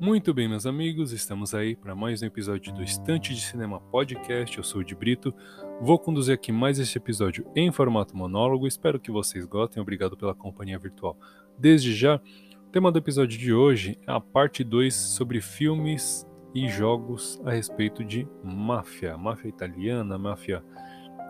Muito bem, meus amigos, estamos aí para mais um episódio do Estante de Cinema Podcast. Eu sou o de Brito. Vou conduzir aqui mais este episódio em formato monólogo. Espero que vocês gostem. Obrigado pela companhia virtual. Desde já, o tema do episódio de hoje é a parte 2 sobre filmes e jogos a respeito de máfia, máfia italiana, máfia,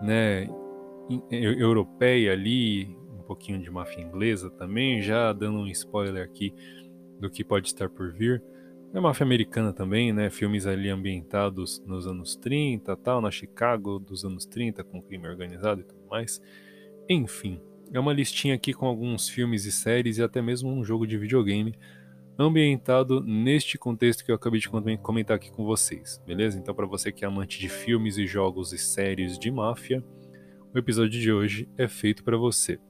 né, europeia ali, pouquinho de máfia inglesa também, já dando um spoiler aqui do que pode estar por vir. É máfia americana também, né? Filmes ali ambientados nos anos 30, tal, na Chicago dos anos 30, com crime organizado e tudo mais. Enfim, é uma listinha aqui com alguns filmes e séries e até mesmo um jogo de videogame ambientado neste contexto que eu acabei de comentar aqui com vocês, beleza? Então, para você que é amante de filmes e jogos e séries de máfia, o episódio de hoje é feito para você.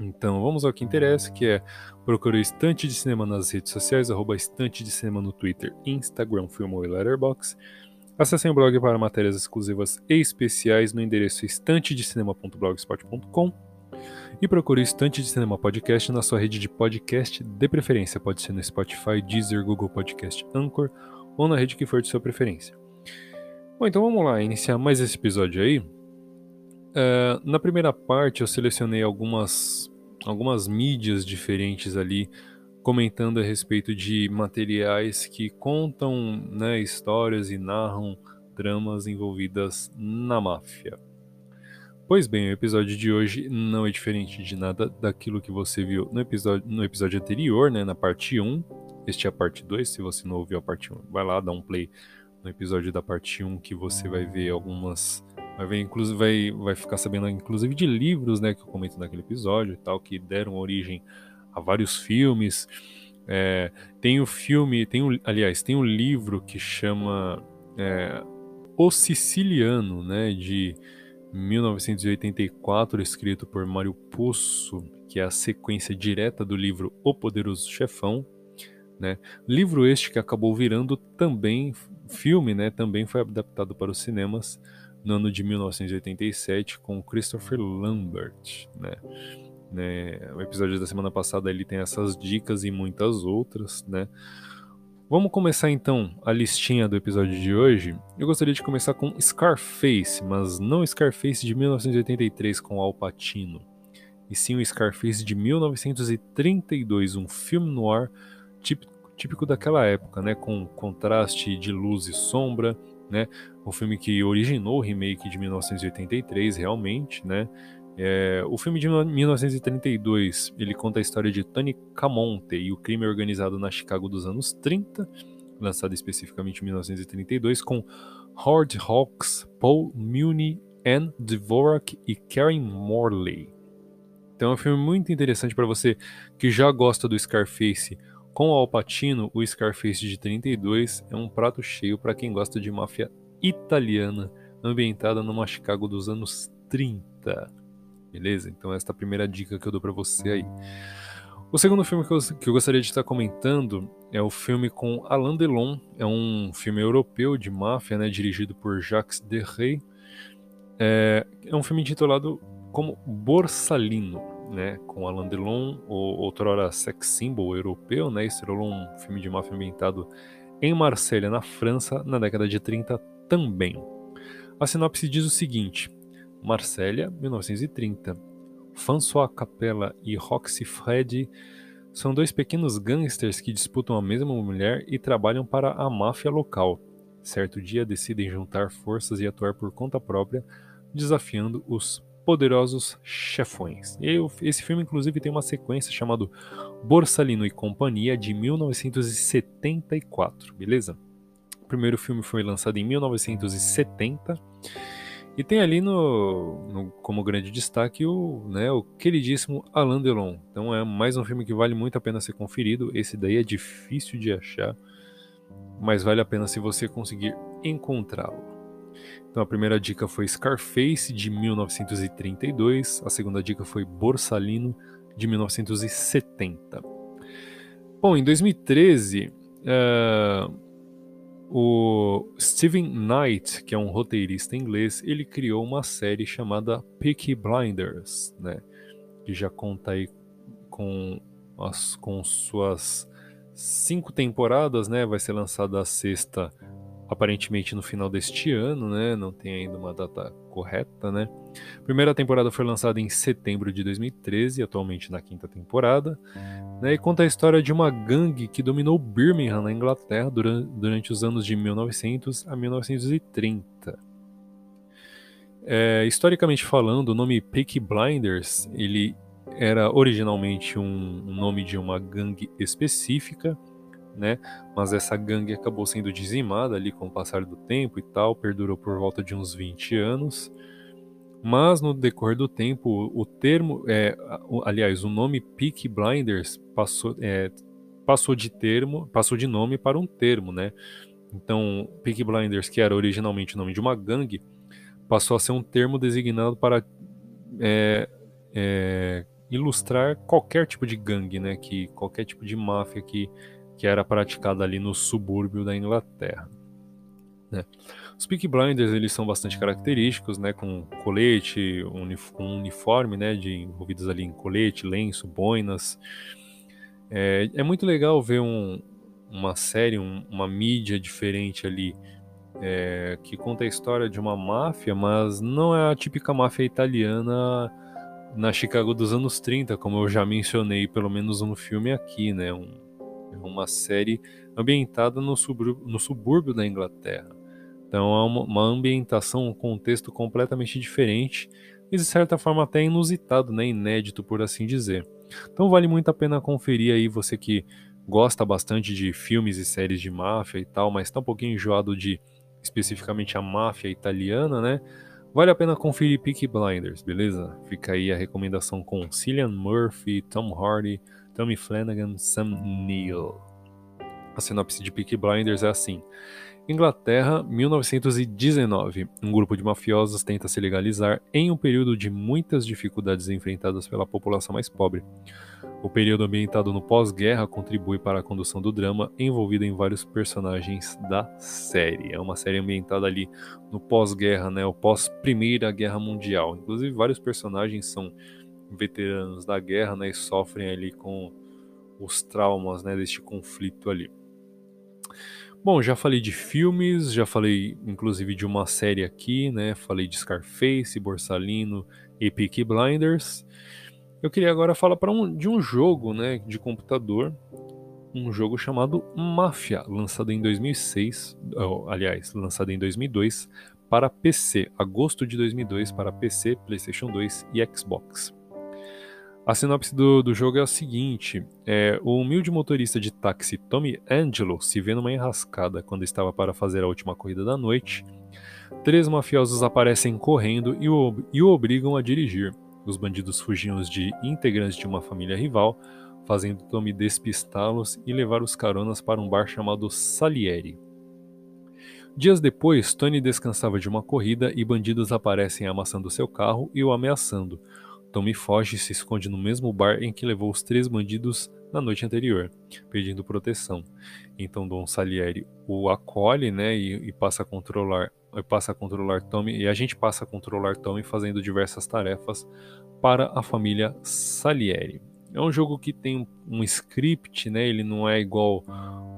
Então vamos ao que interessa, que é procurar o Estante de Cinema nas redes sociais, arroba Estante de Cinema no Twitter, Instagram, Filmou e Letterboxd. Acessem o blog para matérias exclusivas e especiais no endereço estantedecinema.blogspot.com e procure o Estante de Cinema Podcast na sua rede de podcast de preferência. Pode ser no Spotify, Deezer, Google Podcast, Anchor ou na rede que for de sua preferência. Bom, então vamos lá, iniciar mais esse episódio aí. Uh, na primeira parte eu selecionei algumas algumas mídias diferentes ali comentando a respeito de materiais que contam né, histórias e narram dramas envolvidas na máfia. Pois bem, o episódio de hoje não é diferente de nada daquilo que você viu no episódio, no episódio anterior, né, na parte 1. Este é a parte 2, se você não ouviu a parte 1, vai lá, dá um play no episódio da parte 1 que você vai ver algumas Vai, ver, inclusive, vai, vai ficar sabendo, inclusive, de livros né, que eu comento naquele episódio e tal, que deram origem a vários filmes. É, tem o filme, tem o, aliás, tem um livro que chama é, O Siciliano, né, de 1984, escrito por Mário Pusso, que é a sequência direta do livro O Poderoso Chefão. Né? Livro este que acabou virando também filme, né? também foi adaptado para os cinemas no ano de 1987 com Christopher Lambert, né? né? O episódio da semana passada ele tem essas dicas e muitas outras, né? Vamos começar então a listinha do episódio de hoje. Eu gostaria de começar com Scarface, mas não Scarface de 1983 com Al Pacino, e sim o Scarface de 1932, um filme no ar típico, típico daquela época, né, com contraste de luz e sombra, né? O filme que originou o remake de 1983, realmente, né? É, o filme de 1932 ele conta a história de Tony Camonte e o crime organizado na Chicago dos anos 30, lançado especificamente em 1932, com Howard Hawks, Paul Muni, Anne Dvorak e Karen Morley. Então é um filme muito interessante para você que já gosta do Scarface com o Al Pacino, o Scarface de 32 é um prato cheio para quem gosta de máfia italiana ambientada numa Chicago dos anos 30. Beleza? Então esta é a primeira dica que eu dou para você aí. O segundo filme que eu, que eu, gostaria de estar comentando é o filme com Alain Delon. É um filme europeu de máfia, né, dirigido por Jacques Deray. É, é um filme intitulado como Borsalino né, com Alain Delon, o outrora sex symbol europeu, né, estrelou um filme de máfia ambientado em Marselha, na França, na década de 30 também. A sinopse diz o seguinte: Marselha, 1930. François Capella e Roxy Freddy são dois pequenos gangsters que disputam a mesma mulher e trabalham para a máfia local. Certo dia decidem juntar forças e atuar por conta própria, desafiando os poderosos chefões. Esse filme, inclusive, tem uma sequência chamada Borsalino e Companhia, de 1974, beleza? O primeiro filme foi lançado em 1970 e tem ali no, no, como grande destaque o, né, o queridíssimo Alain Delon. Então é mais um filme que vale muito a pena ser conferido. Esse daí é difícil de achar, mas vale a pena se você conseguir encontrá-lo. Então a primeira dica foi Scarface de 1932, a segunda dica foi Borsalino de 1970. Bom, em 2013, uh, eh, o Steven Knight, que é um roteirista inglês, ele criou uma série chamada Peaky Blinders, né? que já conta aí com, as, com suas cinco temporadas, né? Vai ser lançada a sexta aparentemente no final deste ano, né? Não tem ainda uma data correta, né? A primeira temporada foi lançada em setembro de 2013, atualmente na quinta temporada, né? E conta a história de uma gangue que dominou Birmingham, na Inglaterra, durante, durante os anos de 1900 a 1930. É, historicamente falando, o nome Peaky Blinders ele era originalmente um, um nome de uma gangue específica né? Mas essa gangue acabou sendo dizimada ali com o passar do tempo e tal, perdurou por volta de uns 20 anos. Mas no decorrer do tempo, o termo, é, aliás, o nome Peak Blinders passou, é, passou de termo, passou de nome para um termo, né? Então, Peak Blinders, que era originalmente o nome de uma gangue, passou a ser um termo designado para é, é, ilustrar qualquer tipo de gangue, né? Que qualquer tipo de máfia que que era praticada ali no subúrbio da Inglaterra. Né? Os Peaky Blinders eles são bastante característicos, né, com colete, com uniforme, né, de envolvidos ali em colete, lenço, boinas. É, é muito legal ver um, uma série, um, uma mídia diferente ali é, que conta a história de uma máfia, mas não é a típica máfia italiana na Chicago dos anos 30, como eu já mencionei, pelo menos no filme aqui, né? Um, uma série ambientada no subúrbio, no subúrbio da Inglaterra. Então é uma, uma, ambientação, um contexto completamente diferente e de certa forma até inusitado, né? inédito por assim dizer. Então vale muito a pena conferir aí você que gosta bastante de filmes e séries de máfia e tal, mas está um pouquinho enjoado de especificamente a máfia italiana, né? Vale a pena conferir Peaky Blinders, beleza? Fica aí a recomendação com Cillian Murphy, Tom Hardy, Tommy Flanagan, Sam Neill. A sinopse de Peaky Blinders é assim: Inglaterra, 1919. Um grupo de mafiosos tenta se legalizar em um período de muitas dificuldades enfrentadas pela população mais pobre. O período ambientado no pós-guerra contribui para a condução do drama, envolvido em vários personagens da série. É uma série ambientada ali no pós-guerra, né, o pós-Primeira Guerra Mundial. Inclusive, vários personagens são veteranos da guerra, né, e sofrem ali com os traumas, né, deste conflito ali. Bom, já falei de filmes, já falei inclusive de uma série aqui, né? Falei de Scarface, Borsalino e Peaky Blinders. Eu queria agora falar para um, de um jogo, né, de computador, um jogo chamado Mafia, lançado em 2006, oh, aliás, lançado em 2002 para PC, agosto de 2002 para PC, PlayStation 2 e Xbox. A sinopse do, do jogo é a seguinte: é, o humilde motorista de táxi Tommy Angelo se vê numa enrascada quando estava para fazer a última corrida da noite. Três mafiosos aparecem correndo e o, e o obrigam a dirigir. Os bandidos fugiam de integrantes de uma família rival, fazendo Tommy despistá-los e levar os caronas para um bar chamado Salieri. Dias depois, Tony descansava de uma corrida e bandidos aparecem amassando seu carro e o ameaçando. Tommy foge e se esconde no mesmo bar em que levou os três bandidos na noite anterior, pedindo proteção. Então Dom Salieri o acolhe, né, e, e passa a controlar, passa a controlar Tommy e a gente passa a controlar Tommy fazendo diversas tarefas para a família Salieri. É um jogo que tem um script, né? Ele não é igual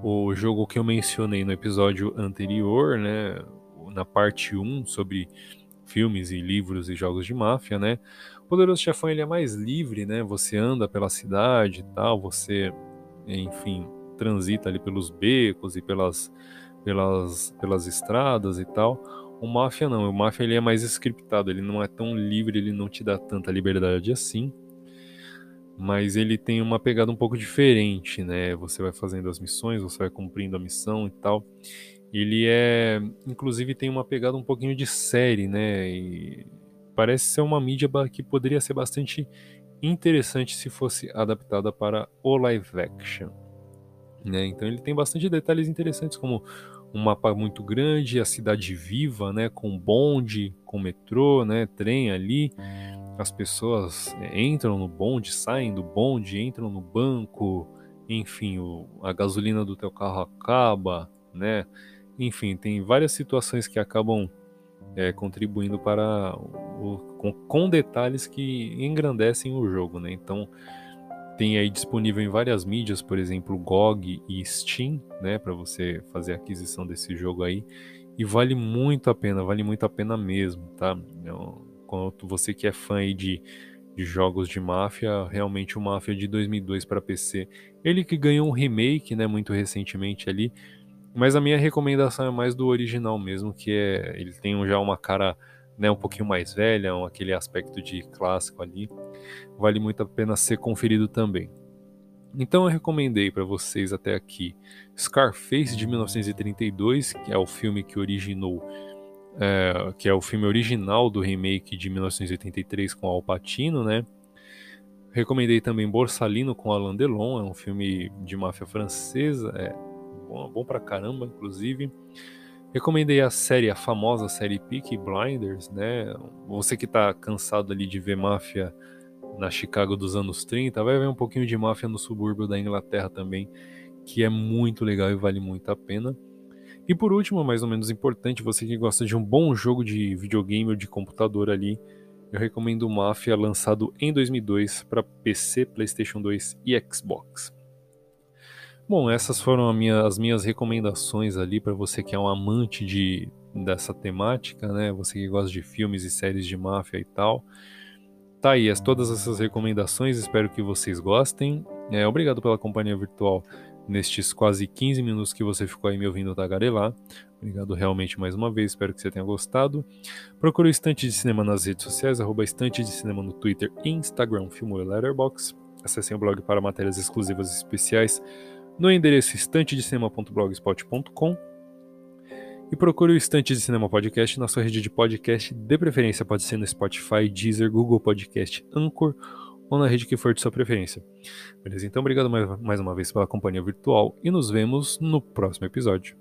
o jogo que eu mencionei no episódio anterior, né? Na parte 1 sobre filmes e livros e jogos de máfia, né? Poderoso Chefão ele é mais livre, né? Você anda pela cidade e tal, você, enfim, transita ali pelos becos e pelas, pelas, pelas estradas e tal. O Máfia não, o Máfia ele é mais scriptado, ele não é tão livre, ele não te dá tanta liberdade assim. Mas ele tem uma pegada um pouco diferente, né? Você vai fazendo as missões, você vai cumprindo a missão e tal. Ele é, inclusive, tem uma pegada um pouquinho de série, né? E parece ser uma mídia que poderia ser bastante interessante se fosse adaptada para o live action. Né? Então ele tem bastante detalhes interessantes, como um mapa muito grande, a cidade viva, né? com bonde, com metrô, né? trem ali. As pessoas é, entram no bonde, saem do bonde, entram no banco, enfim, o, a gasolina do teu carro acaba, né? Enfim, tem várias situações que acabam é, contribuindo para o, com, com, detalhes que engrandecem o jogo, né? Então tem aí disponível em várias mídias, por exemplo, GOG e Steam, né, para você fazer a aquisição desse jogo aí. E vale muito a pena, vale muito a pena mesmo, tá? Então, quanto você que é fã aí de, de jogos de máfia, realmente o Máfia de 2002 para PC, ele que ganhou um remake, né, muito recentemente ali, mas a minha recomendação é mais do original mesmo, que é ele tem já uma cara né, um pouquinho mais velha, um, aquele aspecto de clássico ali. Vale muito a pena ser conferido também. Então eu recomendei para vocês até aqui Scarface de 1932, que é o filme que originou, é, que é o filme original do remake de 1983 com Al Pacino, né? Recomendei também Borsalino com Alain Delon, é um filme de máfia francesa, é bom, bom pra caramba, inclusive. Recomendei a série, a famosa série Peaky Blinders, né? Você que tá cansado ali de ver máfia na Chicago dos anos 30, vai ver um pouquinho de máfia no subúrbio da Inglaterra também, que é muito legal e vale muito a pena. E por último, mais ou menos importante, você que gosta de um bom jogo de videogame ou de computador ali, eu recomendo Mafia lançado em 2002 para PC, PlayStation 2 e Xbox. Bom, essas foram minha, as minhas recomendações ali para você que é um amante de, dessa temática, né? Você que gosta de filmes e séries de máfia e tal. Tá aí, as, todas essas recomendações, espero que vocês gostem. É, obrigado pela companhia virtual nestes quase 15 minutos que você ficou aí me ouvindo tagarelar. Obrigado realmente mais uma vez, espero que você tenha gostado. Procure o Estante de Cinema nas redes sociais, arroba Estante de Cinema no Twitter, Instagram, Filmo e Letterboxd. Acessem o blog para matérias exclusivas e especiais no endereço estantedecinema.blogspot.com e procure o Estante de Cinema Podcast na sua rede de podcast, de preferência pode ser no Spotify, Deezer, Google Podcast, Anchor ou na rede que for de sua preferência. Beleza? Então, obrigado mais, mais uma vez pela companhia virtual e nos vemos no próximo episódio.